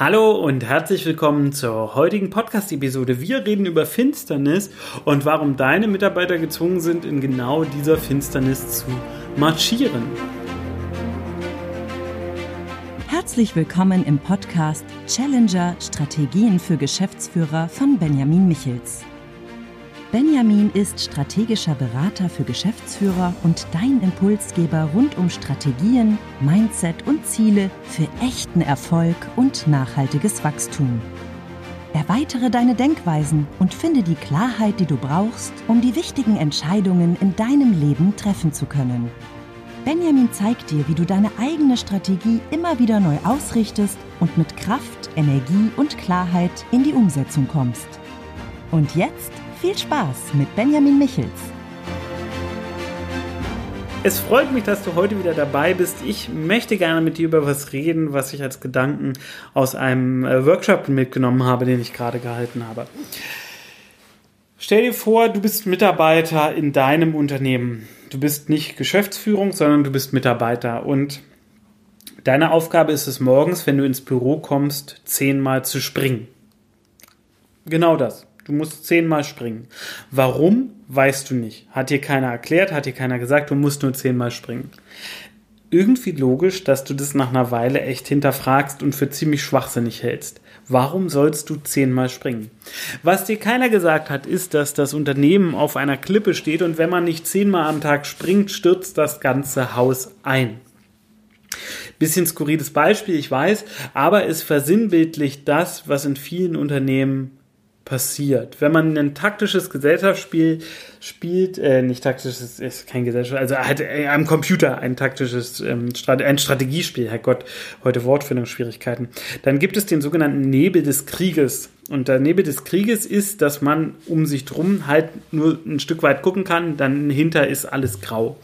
Hallo und herzlich willkommen zur heutigen Podcast-Episode. Wir reden über Finsternis und warum deine Mitarbeiter gezwungen sind, in genau dieser Finsternis zu marschieren. Herzlich willkommen im Podcast Challenger Strategien für Geschäftsführer von Benjamin Michels. Benjamin ist strategischer Berater für Geschäftsführer und dein Impulsgeber rund um Strategien, Mindset und Ziele für echten Erfolg und nachhaltiges Wachstum. Erweitere deine Denkweisen und finde die Klarheit, die du brauchst, um die wichtigen Entscheidungen in deinem Leben treffen zu können. Benjamin zeigt dir, wie du deine eigene Strategie immer wieder neu ausrichtest und mit Kraft, Energie und Klarheit in die Umsetzung kommst. Und jetzt viel Spaß mit Benjamin Michels. Es freut mich, dass du heute wieder dabei bist. Ich möchte gerne mit dir über was reden, was ich als Gedanken aus einem äh, Workshop mitgenommen habe, den ich gerade gehalten habe. Stell dir vor, du bist Mitarbeiter in deinem Unternehmen. Du bist nicht Geschäftsführung, sondern du bist Mitarbeiter. Und deine Aufgabe ist es morgens, wenn du ins Büro kommst, zehnmal zu springen. Genau das. Du musst zehnmal springen. Warum, weißt du nicht. Hat dir keiner erklärt, hat dir keiner gesagt, du musst nur zehnmal springen. Irgendwie logisch, dass du das nach einer Weile echt hinterfragst und für ziemlich schwachsinnig hältst. Warum sollst du zehnmal springen? Was dir keiner gesagt hat, ist, dass das Unternehmen auf einer Klippe steht und wenn man nicht zehnmal am Tag springt, stürzt das ganze Haus ein. Bisschen skurriles Beispiel, ich weiß, aber es versinnbildlicht das, was in vielen Unternehmen passiert. Wenn man ein taktisches Gesellschaftsspiel spielt, äh, nicht taktisches, ist kein Gesellschaft, also halt äh, am Computer ein taktisches, ähm, Strate ein Strategiespiel, Herrgott, heute Wortfindungsschwierigkeiten, dann gibt es den sogenannten Nebel des Krieges. Und der Nebel des Krieges ist, dass man um sich drum halt nur ein Stück weit gucken kann, dann hinter ist alles grau.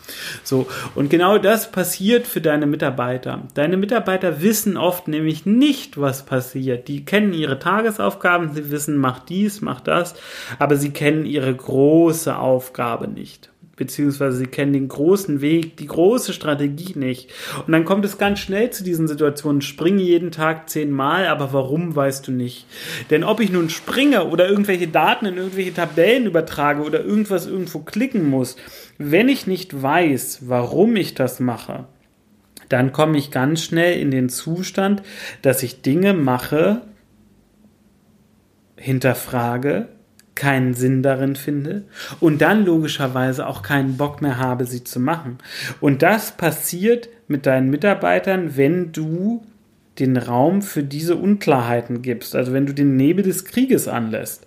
So. Und genau das passiert für deine Mitarbeiter. Deine Mitarbeiter wissen oft nämlich nicht, was passiert. Die kennen ihre Tagesaufgaben, sie wissen, mach dies, mach das, aber sie kennen ihre große Aufgabe nicht beziehungsweise sie kennen den großen Weg, die große Strategie nicht. Und dann kommt es ganz schnell zu diesen Situationen. Springe jeden Tag zehnmal, aber warum weißt du nicht? Denn ob ich nun springe oder irgendwelche Daten in irgendwelche Tabellen übertrage oder irgendwas irgendwo klicken muss, wenn ich nicht weiß, warum ich das mache, dann komme ich ganz schnell in den Zustand, dass ich Dinge mache, hinterfrage, keinen Sinn darin finde und dann logischerweise auch keinen Bock mehr habe, sie zu machen. Und das passiert mit deinen Mitarbeitern, wenn du den Raum für diese Unklarheiten gibst, also wenn du den Nebel des Krieges anlässt.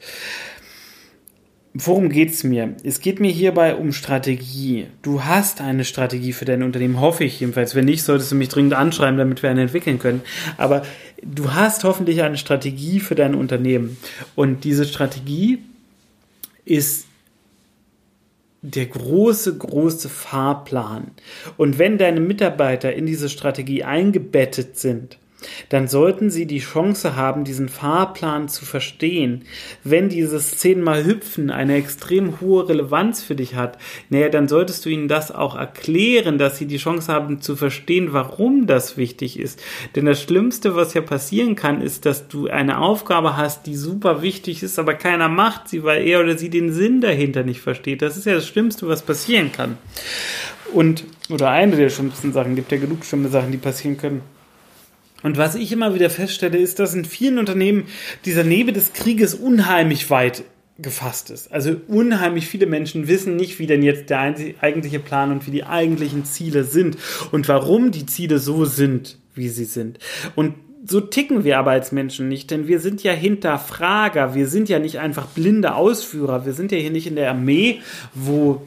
Worum geht's mir? Es geht mir hierbei um Strategie. Du hast eine Strategie für dein Unternehmen, hoffe ich jedenfalls. Wenn nicht, solltest du mich dringend anschreiben, damit wir eine entwickeln können. Aber du hast hoffentlich eine Strategie für dein Unternehmen. Und diese Strategie ist der große, große Fahrplan. Und wenn deine Mitarbeiter in diese Strategie eingebettet sind, dann sollten sie die Chance haben, diesen Fahrplan zu verstehen. Wenn dieses zehnmal Hüpfen eine extrem hohe Relevanz für dich hat, naja, dann solltest du ihnen das auch erklären, dass sie die Chance haben zu verstehen, warum das wichtig ist. Denn das Schlimmste, was ja passieren kann, ist, dass du eine Aufgabe hast, die super wichtig ist, aber keiner macht sie, weil er oder sie den Sinn dahinter nicht versteht. Das ist ja das Schlimmste, was passieren kann. Und, oder eine der schlimmsten Sachen, gibt ja genug schlimme Sachen, die passieren können. Und was ich immer wieder feststelle, ist, dass in vielen Unternehmen dieser Nebel des Krieges unheimlich weit gefasst ist. Also unheimlich viele Menschen wissen nicht, wie denn jetzt der eigentliche Plan und wie die eigentlichen Ziele sind und warum die Ziele so sind, wie sie sind. Und so ticken wir aber als Menschen nicht, denn wir sind ja Hinterfrager, wir sind ja nicht einfach blinde Ausführer, wir sind ja hier nicht in der Armee, wo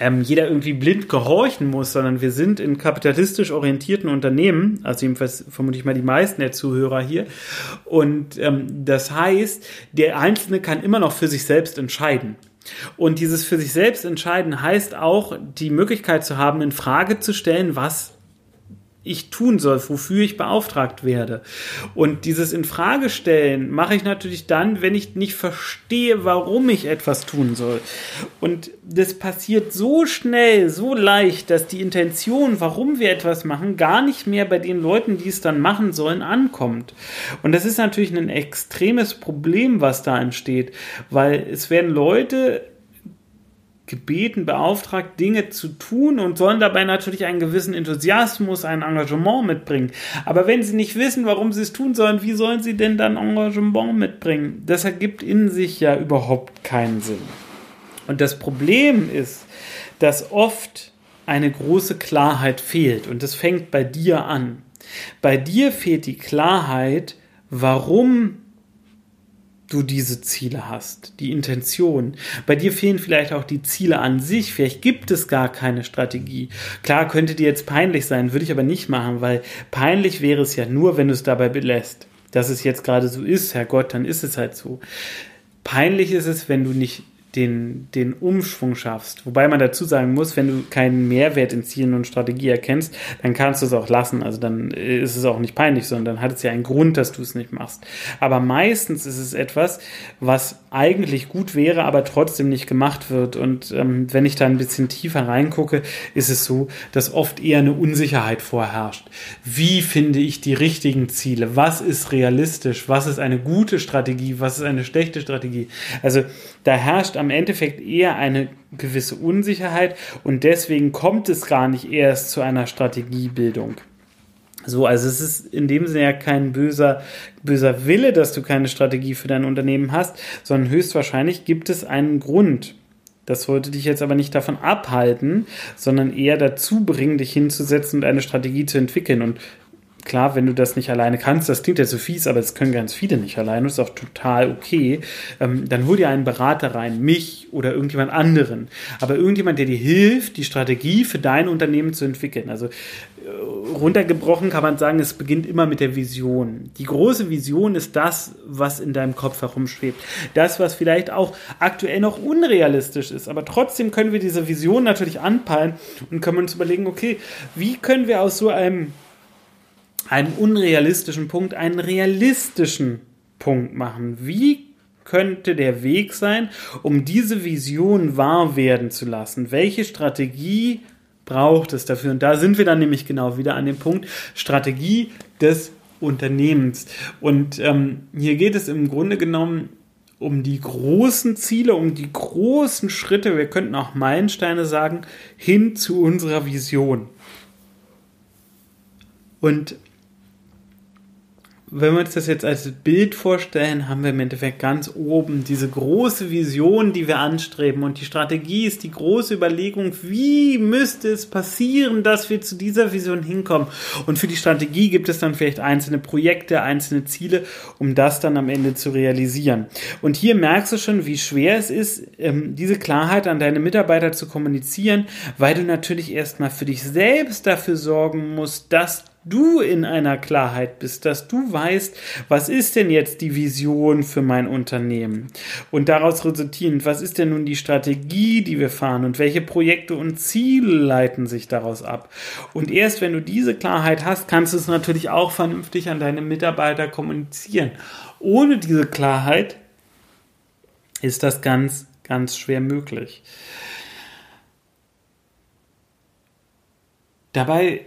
ähm, jeder irgendwie blind gehorchen muss, sondern wir sind in kapitalistisch orientierten Unternehmen, also jedenfalls vermutlich mal die meisten der Zuhörer hier. Und ähm, das heißt, der Einzelne kann immer noch für sich selbst entscheiden. Und dieses für sich selbst entscheiden heißt auch, die Möglichkeit zu haben, in Frage zu stellen, was ich tun soll, wofür ich beauftragt werde. Und dieses Infragestellen mache ich natürlich dann, wenn ich nicht verstehe, warum ich etwas tun soll. Und das passiert so schnell, so leicht, dass die Intention, warum wir etwas machen, gar nicht mehr bei den Leuten, die es dann machen sollen, ankommt. Und das ist natürlich ein extremes Problem, was da entsteht, weil es werden Leute gebeten, beauftragt, Dinge zu tun und sollen dabei natürlich einen gewissen Enthusiasmus, ein Engagement mitbringen. Aber wenn sie nicht wissen, warum sie es tun sollen, wie sollen sie denn dann Engagement mitbringen? Das ergibt in sich ja überhaupt keinen Sinn. Und das Problem ist, dass oft eine große Klarheit fehlt und das fängt bei dir an. Bei dir fehlt die Klarheit, warum du diese Ziele hast, die Intention. Bei dir fehlen vielleicht auch die Ziele an sich, vielleicht gibt es gar keine Strategie. Klar, könnte dir jetzt peinlich sein, würde ich aber nicht machen, weil peinlich wäre es ja nur, wenn du es dabei belässt. Dass es jetzt gerade so ist, Herr Gott, dann ist es halt so. Peinlich ist es, wenn du nicht den, den Umschwung schaffst. Wobei man dazu sagen muss, wenn du keinen Mehrwert in Zielen und Strategie erkennst, dann kannst du es auch lassen. Also dann ist es auch nicht peinlich, sondern dann hat es ja einen Grund, dass du es nicht machst. Aber meistens ist es etwas, was eigentlich gut wäre, aber trotzdem nicht gemacht wird. Und ähm, wenn ich da ein bisschen tiefer reingucke, ist es so, dass oft eher eine Unsicherheit vorherrscht. Wie finde ich die richtigen Ziele? Was ist realistisch? Was ist eine gute Strategie? Was ist eine schlechte Strategie? Also da herrscht am Endeffekt eher eine gewisse Unsicherheit und deswegen kommt es gar nicht erst zu einer Strategiebildung. So, also es ist in dem Sinne ja kein böser, böser Wille, dass du keine Strategie für dein Unternehmen hast, sondern höchstwahrscheinlich gibt es einen Grund. Das sollte dich jetzt aber nicht davon abhalten, sondern eher dazu bringen, dich hinzusetzen und eine Strategie zu entwickeln. Und klar, wenn du das nicht alleine kannst, das klingt ja so fies, aber das können ganz viele nicht alleine, das ist auch total okay, ähm, dann hol dir einen Berater rein, mich oder irgendjemand anderen. Aber irgendjemand, der dir hilft, die Strategie für dein Unternehmen zu entwickeln. Also äh, runtergebrochen kann man sagen, es beginnt immer mit der Vision. Die große Vision ist das, was in deinem Kopf herumschwebt. Das, was vielleicht auch aktuell noch unrealistisch ist. Aber trotzdem können wir diese Vision natürlich anpeilen und können uns überlegen, okay, wie können wir aus so einem einem unrealistischen Punkt einen realistischen Punkt machen. Wie könnte der Weg sein, um diese Vision wahr werden zu lassen? Welche Strategie braucht es dafür? Und da sind wir dann nämlich genau wieder an dem Punkt Strategie des Unternehmens. Und ähm, hier geht es im Grunde genommen um die großen Ziele, um die großen Schritte, wir könnten auch Meilensteine sagen, hin zu unserer Vision. Und wenn wir uns das jetzt als Bild vorstellen, haben wir im Endeffekt ganz oben diese große Vision, die wir anstreben. Und die Strategie ist die große Überlegung, wie müsste es passieren, dass wir zu dieser Vision hinkommen. Und für die Strategie gibt es dann vielleicht einzelne Projekte, einzelne Ziele, um das dann am Ende zu realisieren. Und hier merkst du schon, wie schwer es ist, ähm, diese Klarheit an deine Mitarbeiter zu kommunizieren, weil du natürlich erstmal für dich selbst dafür sorgen musst, dass du in einer Klarheit bist, dass du weißt, was ist denn jetzt die Vision für mein Unternehmen? Und daraus resultierend, was ist denn nun die Strategie, die wir fahren und welche Projekte und Ziele leiten sich daraus ab? Und erst wenn du diese Klarheit hast, kannst du es natürlich auch vernünftig an deine Mitarbeiter kommunizieren. Ohne diese Klarheit ist das ganz, ganz schwer möglich. Dabei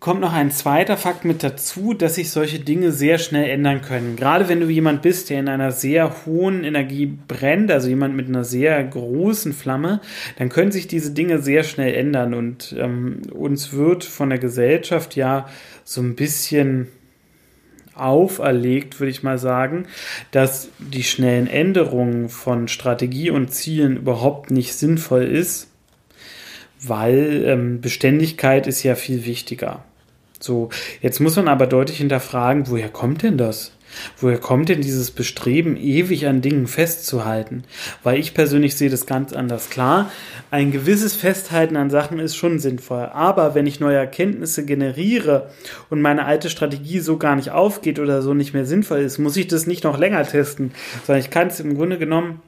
kommt noch ein zweiter Fakt mit dazu, dass sich solche Dinge sehr schnell ändern können. Gerade wenn du jemand bist, der in einer sehr hohen Energie brennt, also jemand mit einer sehr großen Flamme, dann können sich diese Dinge sehr schnell ändern und ähm, uns wird von der Gesellschaft ja so ein bisschen auferlegt, würde ich mal sagen, dass die schnellen Änderungen von Strategie und Zielen überhaupt nicht sinnvoll ist weil ähm, Beständigkeit ist ja viel wichtiger. So, jetzt muss man aber deutlich hinterfragen, woher kommt denn das? Woher kommt denn dieses Bestreben, ewig an Dingen festzuhalten? Weil ich persönlich sehe das ganz anders. Klar, ein gewisses Festhalten an Sachen ist schon sinnvoll. Aber wenn ich neue Erkenntnisse generiere und meine alte Strategie so gar nicht aufgeht oder so nicht mehr sinnvoll ist, muss ich das nicht noch länger testen, sondern ich kann es im Grunde genommen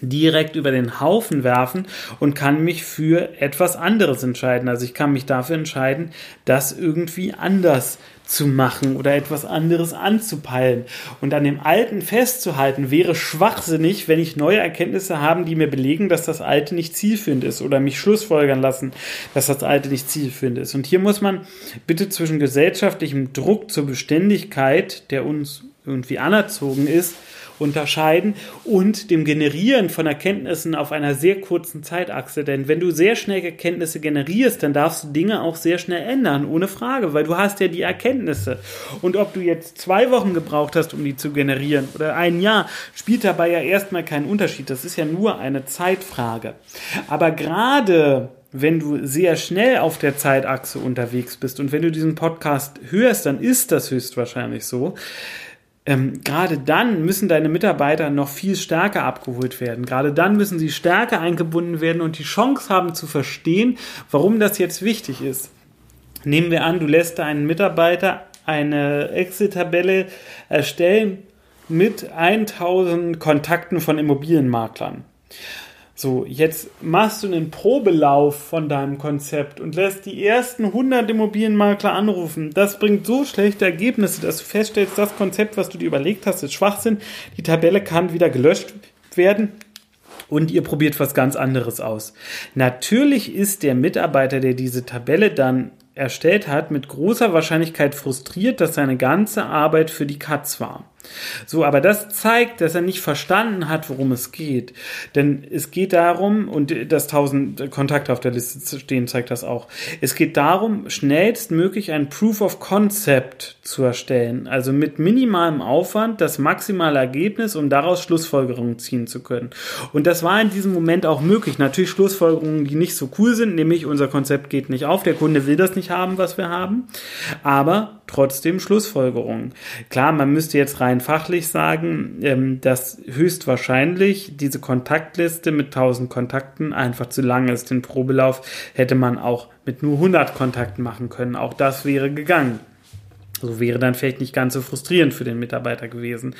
direkt über den Haufen werfen und kann mich für etwas anderes entscheiden. Also ich kann mich dafür entscheiden, das irgendwie anders zu machen oder etwas anderes anzupeilen. Und an dem Alten festzuhalten wäre schwachsinnig, wenn ich neue Erkenntnisse habe, die mir belegen, dass das Alte nicht zielführend ist oder mich schlussfolgern lassen, dass das Alte nicht zielführend ist. Und hier muss man bitte zwischen gesellschaftlichem Druck zur Beständigkeit, der uns irgendwie anerzogen ist, unterscheiden und dem Generieren von Erkenntnissen auf einer sehr kurzen Zeitachse. Denn wenn du sehr schnell Erkenntnisse generierst, dann darfst du Dinge auch sehr schnell ändern, ohne Frage, weil du hast ja die Erkenntnisse. Und ob du jetzt zwei Wochen gebraucht hast, um die zu generieren oder ein Jahr, spielt dabei ja erstmal keinen Unterschied. Das ist ja nur eine Zeitfrage. Aber gerade wenn du sehr schnell auf der Zeitachse unterwegs bist und wenn du diesen Podcast hörst, dann ist das höchstwahrscheinlich so ähm, gerade dann müssen deine Mitarbeiter noch viel stärker abgeholt werden. Gerade dann müssen sie stärker eingebunden werden und die Chance haben zu verstehen, warum das jetzt wichtig ist. Nehmen wir an, du lässt deinen Mitarbeiter eine Excel-Tabelle erstellen mit 1000 Kontakten von Immobilienmaklern. So, jetzt machst du einen Probelauf von deinem Konzept und lässt die ersten 100 Immobilienmakler anrufen. Das bringt so schlechte Ergebnisse, dass du feststellst, das Konzept, was du dir überlegt hast, ist Schwachsinn. Die Tabelle kann wieder gelöscht werden und ihr probiert was ganz anderes aus. Natürlich ist der Mitarbeiter, der diese Tabelle dann erstellt hat, mit großer Wahrscheinlichkeit frustriert, dass seine ganze Arbeit für die Katz war. So, aber das zeigt, dass er nicht verstanden hat, worum es geht. Denn es geht darum, und dass tausend Kontakte auf der Liste stehen, zeigt das auch. Es geht darum, schnellstmöglich ein Proof of Concept zu erstellen. Also mit minimalem Aufwand das maximale Ergebnis, um daraus Schlussfolgerungen ziehen zu können. Und das war in diesem Moment auch möglich. Natürlich Schlussfolgerungen, die nicht so cool sind, nämlich unser Konzept geht nicht auf, der Kunde will das nicht haben, was wir haben. Aber trotzdem Schlussfolgerungen. Klar, man müsste jetzt rein fachlich sagen, ähm, dass höchstwahrscheinlich diese Kontaktliste mit 1000 Kontakten einfach zu lang ist. Den Probelauf hätte man auch mit nur 100 Kontakten machen können. Auch das wäre gegangen. So wäre dann vielleicht nicht ganz so frustrierend für den Mitarbeiter gewesen.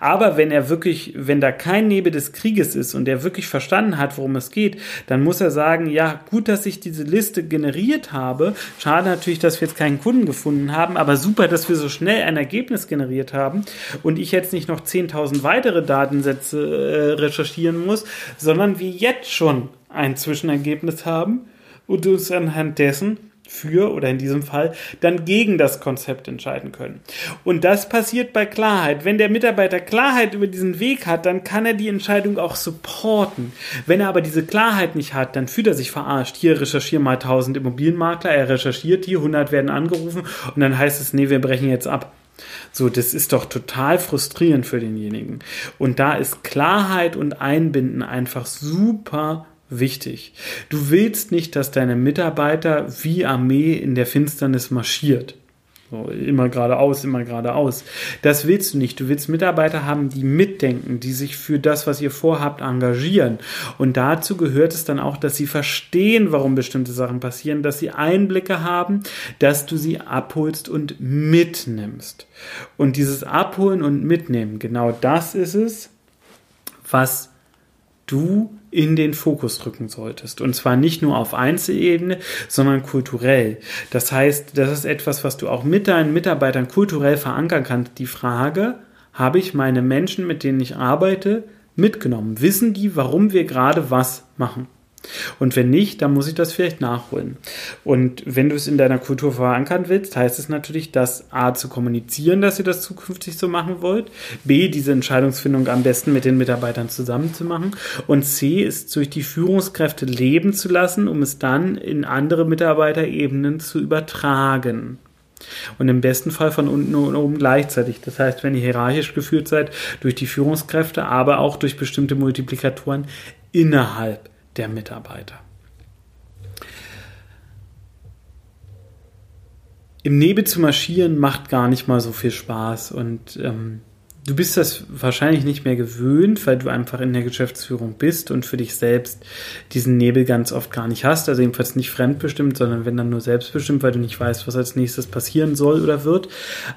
Aber wenn er wirklich, wenn da kein Nebel des Krieges ist und er wirklich verstanden hat, worum es geht, dann muss er sagen, ja, gut, dass ich diese Liste generiert habe. Schade natürlich, dass wir jetzt keinen Kunden gefunden haben, aber super, dass wir so schnell ein Ergebnis generiert haben und ich jetzt nicht noch 10.000 weitere Datensätze äh, recherchieren muss, sondern wir jetzt schon ein Zwischenergebnis haben und uns anhand dessen für oder in diesem Fall dann gegen das Konzept entscheiden können. Und das passiert bei Klarheit. Wenn der Mitarbeiter Klarheit über diesen Weg hat, dann kann er die Entscheidung auch supporten. Wenn er aber diese Klarheit nicht hat, dann fühlt er sich verarscht. Hier recherchieren mal 1000 Immobilienmakler, er recherchiert die, 100 werden angerufen und dann heißt es, nee, wir brechen jetzt ab. So, das ist doch total frustrierend für denjenigen. Und da ist Klarheit und Einbinden einfach super wichtig. Du willst nicht, dass deine Mitarbeiter wie Armee in der Finsternis marschiert. So, immer geradeaus, immer geradeaus. Das willst du nicht. Du willst Mitarbeiter haben, die mitdenken, die sich für das, was ihr vorhabt, engagieren. Und dazu gehört es dann auch, dass sie verstehen, warum bestimmte Sachen passieren, dass sie Einblicke haben, dass du sie abholst und mitnimmst. Und dieses Abholen und Mitnehmen, genau das ist es, was du in den Fokus rücken solltest. Und zwar nicht nur auf Einzelebene, sondern kulturell. Das heißt, das ist etwas, was du auch mit deinen Mitarbeitern kulturell verankern kannst. Die Frage, habe ich meine Menschen, mit denen ich arbeite, mitgenommen? Wissen die, warum wir gerade was machen? Und wenn nicht, dann muss ich das vielleicht nachholen. Und wenn du es in deiner Kultur verankern willst, heißt es natürlich, das A zu kommunizieren, dass ihr das zukünftig so machen wollt, B diese Entscheidungsfindung am besten mit den Mitarbeitern zusammen zu machen und C ist durch die Führungskräfte leben zu lassen, um es dann in andere Mitarbeiterebenen zu übertragen. Und im besten Fall von unten und oben gleichzeitig. Das heißt, wenn ihr hierarchisch geführt seid, durch die Führungskräfte, aber auch durch bestimmte Multiplikatoren innerhalb der Mitarbeiter. Im Nebel zu marschieren macht gar nicht mal so viel Spaß und ähm, Du bist das wahrscheinlich nicht mehr gewöhnt, weil du einfach in der Geschäftsführung bist und für dich selbst diesen Nebel ganz oft gar nicht hast. Also jedenfalls nicht fremdbestimmt, sondern wenn dann nur selbstbestimmt, weil du nicht weißt, was als nächstes passieren soll oder wird.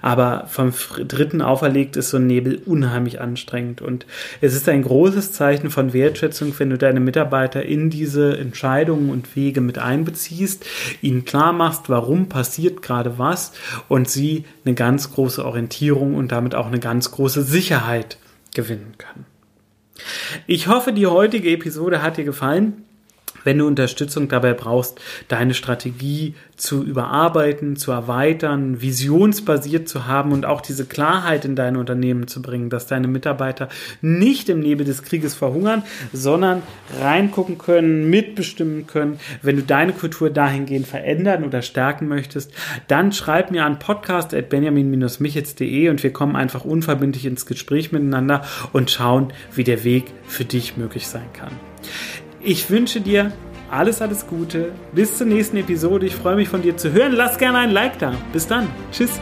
Aber vom Dritten auferlegt ist so ein Nebel unheimlich anstrengend. Und es ist ein großes Zeichen von Wertschätzung, wenn du deine Mitarbeiter in diese Entscheidungen und Wege mit einbeziehst, ihnen klar machst, warum passiert gerade was und sie eine ganz große Orientierung und damit auch eine ganz große große Sicherheit gewinnen können. Ich hoffe, die heutige Episode hat dir gefallen. Wenn du Unterstützung dabei brauchst, deine Strategie zu überarbeiten, zu erweitern, visionsbasiert zu haben und auch diese Klarheit in dein Unternehmen zu bringen, dass deine Mitarbeiter nicht im Nebel des Krieges verhungern, sondern reingucken können, mitbestimmen können. Wenn du deine Kultur dahingehend verändern oder stärken möchtest, dann schreib mir an podcast.benjamin-michitz.de und wir kommen einfach unverbindlich ins Gespräch miteinander und schauen, wie der Weg für dich möglich sein kann. Ich wünsche dir alles, alles Gute. Bis zur nächsten Episode. Ich freue mich von dir zu hören. Lass gerne ein Like da. Bis dann. Tschüss.